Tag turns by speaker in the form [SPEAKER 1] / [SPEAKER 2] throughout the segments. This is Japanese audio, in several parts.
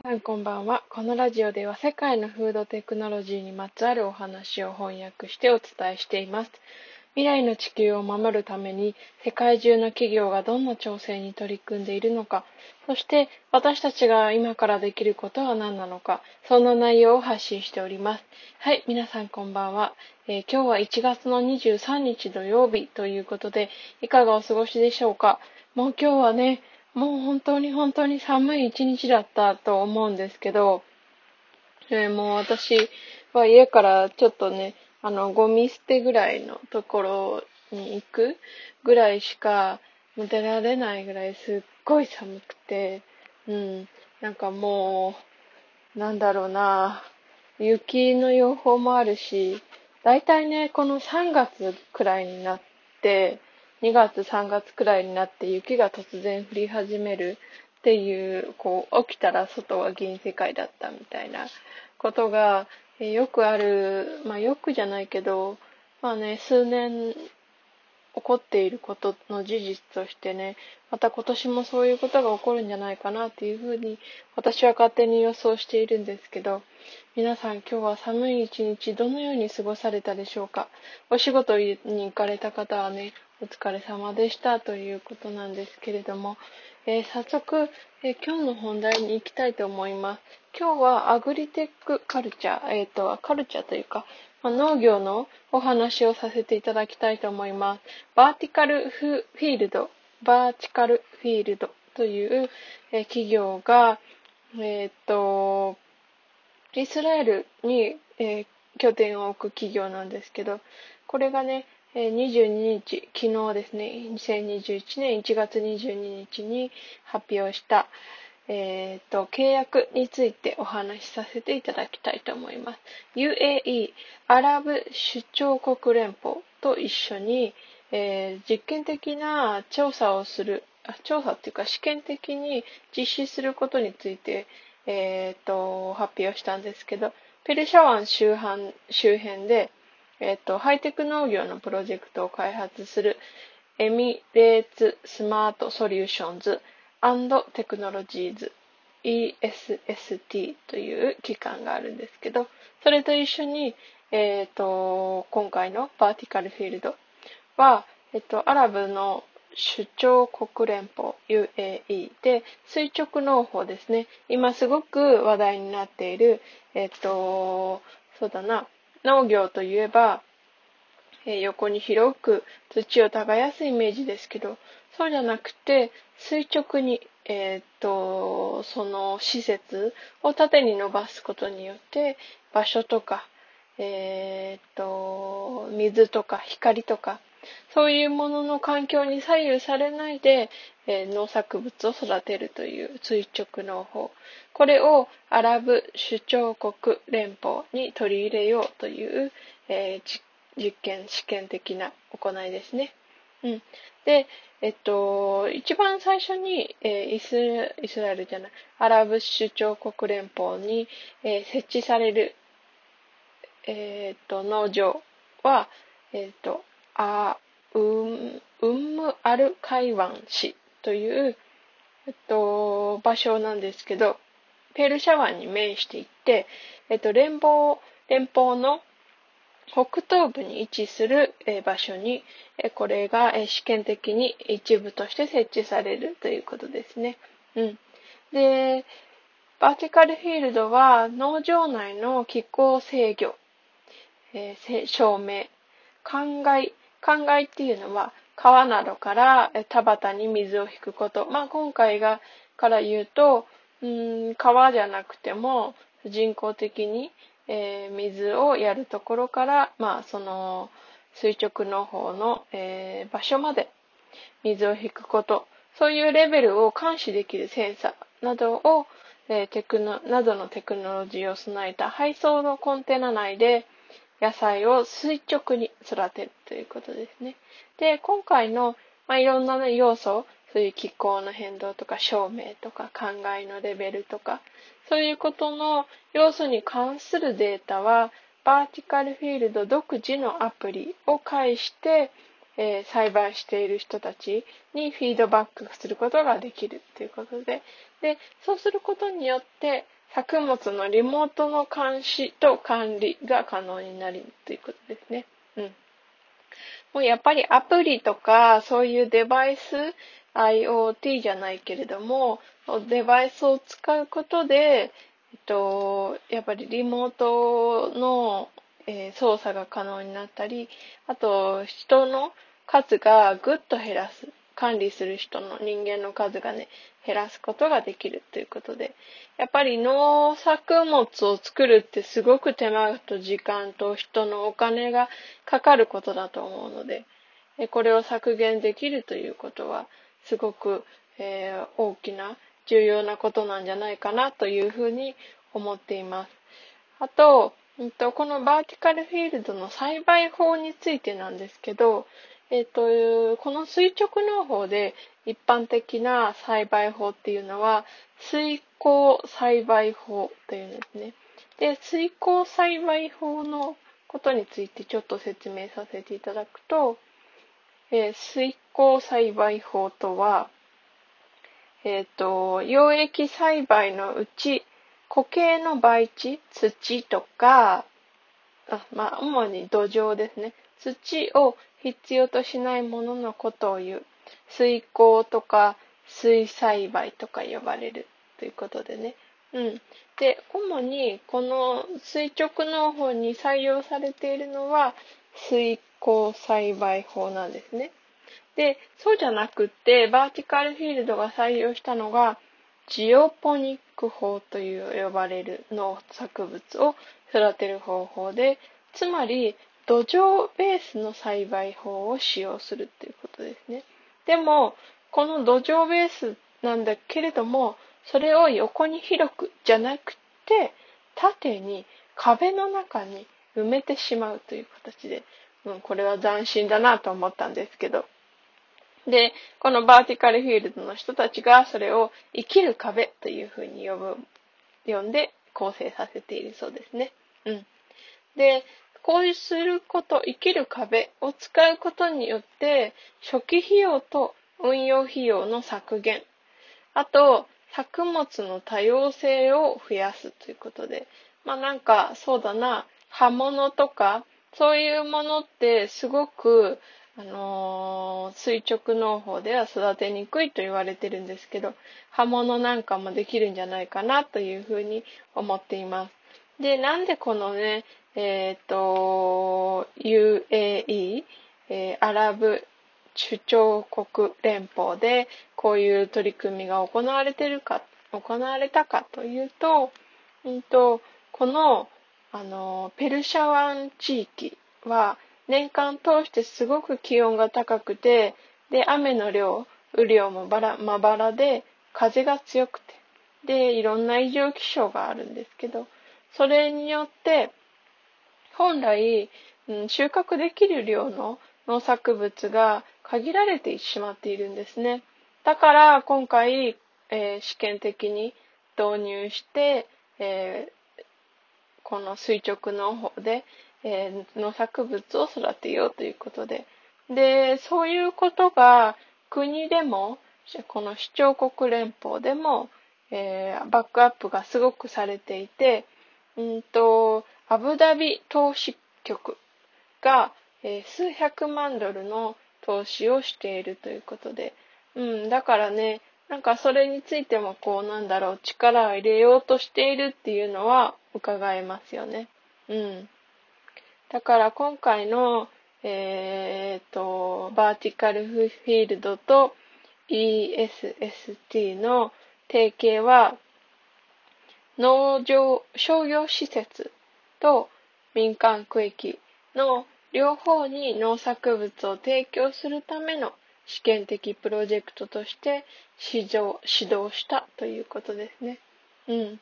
[SPEAKER 1] さんこんばんは。このラジオでは世界のフードテクノロジーにまつわるお話を翻訳してお伝えしています。未来の地球を守るために世界中の企業がどんな調整に取り組んでいるのか、そして私たちが今からできることは何なのか、そんな内容を発信しております。はい、皆さんこんばんは。えー、今日は1月の23日土曜日ということで、いかがお過ごしでしょうか？もう今日はね、もう本当に本当に寒い一日だったと思うんですけど、えー、もう私は家からちょっとね、あの、ゴミ捨てぐらいのところに行くぐらいしか出られないぐらいすっごい寒くて、うん、なんかもう、なんだろうな、雪の予報もあるし、だいたいね、この3月くらいになって、2月3月くらいになって雪が突然降り始めるっていう、こう、起きたら外は銀世界だったみたいなことが、えよくある、まあよくじゃないけど、まあね、数年起こっていることの事実としてね、また今年もそういうことが起こるんじゃないかなっていうふうに私は勝手に予想しているんですけど、皆さん今日は寒い一日どのように過ごされたでしょうか？お仕事に行かれた方はね、お疲れ様でしたということなんですけれども、えー、早速、えー、今日の本題に行きたいと思います。今日はアグリテックカルチャー、えっ、ー、と、カルチャーというか、まあ、農業のお話をさせていただきたいと思います。バーティカルフィールド、バーチカルフィールドという、え企業が、えっ、と、イスラエルに、え拠点を置く企業なんですけど、これがね、22日、昨日ですね、2021年1月22日に発表した、えっ、ー、と、契約についてお話しさせていただきたいと思います。UAE、アラブ首長国連邦と一緒に、えー、実験的な調査をする、調査っていうか試験的に実施することについて、えっ、ー、と、発表したんですけど、ペルシャ湾周辺周辺で、えっ、と、ハイテク農業のプロジェクトを開発するエミレーツスマートソリューションズテクノロジーズ ESST という機関があるんですけど、それと一緒に、えっ、と、今回のバーティカルフィールドは、えっ、と、アラブの首長国連邦 UAE で垂直農法ですね。今すごく話題になっている、えっ、と、そうだな、農業といえば、えー、横に広く土を耕すイメージですけど、そうじゃなくて、垂直に、えー、っと、その施設を縦に伸ばすことによって、場所とか、えー、っと、水とか光とか、そういうものの環境に左右されないで、えー、農作物を育てるという垂直農法。これをアラブ首長国連邦に取り入れようという、えー、実験、試験的な行いですね。うん。で、えっと、一番最初に、えー、イスイスラエルじゃない、アラブ首長国連邦に、えー、設置される、えー、っと、農場は、えっと、あ、ウン、ウンムアルカイワン市という、えっと、場所なんですけど、ペルシャ湾に面していて、えっと、連邦、連邦の北東部に位置する場所に、これが試験的に一部として設置されるということですね。うん。で、バーティカルフィールドは農場内の気候制御、えー、照明、灌漑、灌漑っていうのは川などから田畑に水を引くこと。まあ今回がから言うと、うん川じゃなくても人工的にえー、水をやるところから、まあ、その垂直の方の、えー、場所まで水を引くこと、そういうレベルを監視できるセンサーなどを、えー、テクノ、などのテクノロジーを備えた配送のコンテナ内で野菜を垂直に育てるということですね。で、今回の、まあ、いろんな、ね、要素、そういう気候の変動とか照明とか考えのレベルとか、そういうことの要素に関するデータは、バーティカルフィールド独自のアプリを介して、えー、栽培している人たちにフィードバックすることができるということで、で、そうすることによって、作物のリモートの監視と管理が可能になるということですね。うん。もうやっぱりアプリとか、そういうデバイス、IoT じゃないけれども、デバイスを使うことで、えっと、やっぱりリモートの、えー、操作が可能になったり、あと、人の数がぐっと減らす。管理する人の人間の数がね、減らすことができるということで、やっぱり農作物を作るってすごく手間と時間と人のお金がかかることだと思うので、これを削減できるということは、すごく、えー、大きな重要なことなんじゃないかなというふうに思っています。あと、このバーティカルフィールドの栽培法についてなんですけど、えっ、ー、と、この垂直農法で一般的な栽培法っていうのは、水耕栽培法というんですね。で、水耕栽培法のことについてちょっと説明させていただくと、えー、水耕栽培法とは、えっ、ー、と、溶液栽培のうち、固形の培地、土とか、あまあ、主に土壌ですね。土を必要としないもののことを言う。水耕とか水栽培とか呼ばれるということでね。うん。で、主にこの垂直農法に採用されているのは水耕栽培法なんですね。で、そうじゃなくって、バーティカルフィールドが採用したのが、ジオポニック法という呼ばれる農作物を育てる方法で、つまり土壌ベースの栽培法を使用するっていうことですね。でも、この土壌ベースなんだけれども、それを横に広くじゃなくて、縦に壁の中に埋めてしまうという形で、うん、これは斬新だなと思ったんですけど。で、このバーティカルフィールドの人たちがそれを生きる壁というふうに呼ぶ、呼んで構成させているそうですね。うん。で、こうすること、生きる壁を使うことによって、初期費用と運用費用の削減、あと、作物の多様性を増やすということで、まあなんか、そうだな、葉物とか、そういうものってすごく、あのー、垂直農法では育てにくいと言われてるんですけど、葉物なんかもできるんじゃないかなというふうに思っています。で、なんでこのね、えっ、ー、と、UAE、えー、アラブ首長国連邦でこういう取り組みが行われてるか、行われたかというと、うんと、この、あの、ペルシャ湾地域は年間通してすごく気温が高くて、で、雨の量、雨量もばら、まばらで、風が強くて、で、いろんな異常気象があるんですけど、それによって、本来、うん、収穫できる量の農作物が限られてしまっているんですね。だから今回、えー、試験的に導入して、えー、この垂直農法で、えー、農作物を育てようということで。で、そういうことが国でも、この市長国連邦でも、えー、バックアップがすごくされていて、うんと、アブダビ投資局が、えー、数百万ドルの投資をしているということで、うん、だからね、なんかそれについてもこうなんだろう、力を入れようとしているっていうのは伺えますよね。うん。だから今回の、えー、と、バーティカルフィールドと ESST の提携は、農場、商業施設と民間区域の両方に農作物を提供するための試験的プロジェクトとして指導指導したということですね。うん。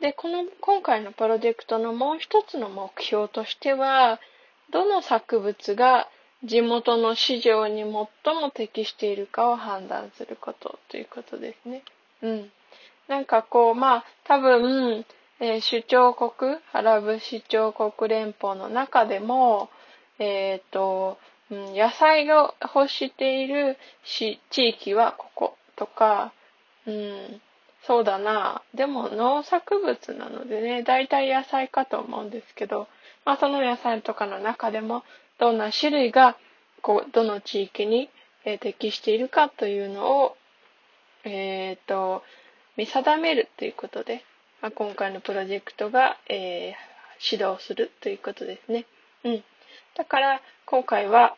[SPEAKER 1] で、この、今回のプロジェクトのもう一つの目標としては、どの作物が地元の市場に最も適しているかを判断することということですね。うん。なんかこう、まあ、多分、えー、首長国、アラブ首長国連邦の中でも、えっ、ー、と、野菜を欲しているし地域はこことか、うん、そうだな。でも農作物なのでね、大体野菜かと思うんですけど、まあその野菜とかの中でもどんな種類がこうどの地域に、えー、適しているかというのを、えっ、ー、と、見定めるということで、まあ、今回のプロジェクトが、えー、指導するということですね。うん。だから今回は、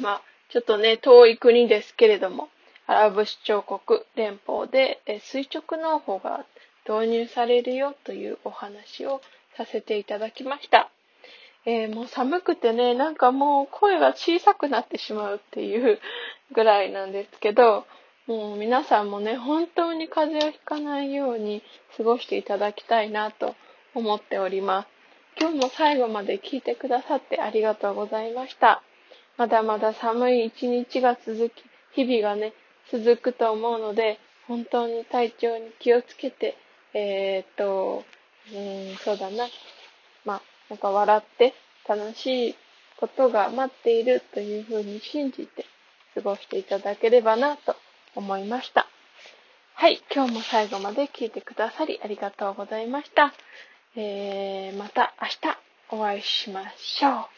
[SPEAKER 1] まあちょっとね、遠い国ですけれども、アラブ首長国連邦でえ垂直農法が導入されるよというお話をさせていただきました。えー、もう寒くてね、なんかもう声が小さくなってしまうっていうぐらいなんですけど、もう皆さんもね、本当に風邪をひかないように過ごしていただきたいなと思っております。今日も最後まで聞いてくださってありがとうございました。まだまだ寒い一日が続き、日々がね、続くと思うので、本当に体調に気をつけて、えー、っと、うん、そうだな。まあ、なんか笑って楽しいことが待っているというふうに信じて過ごしていただければなと思いました。はい、今日も最後まで聞いてくださりありがとうございました。えー、また明日お会いしましょう。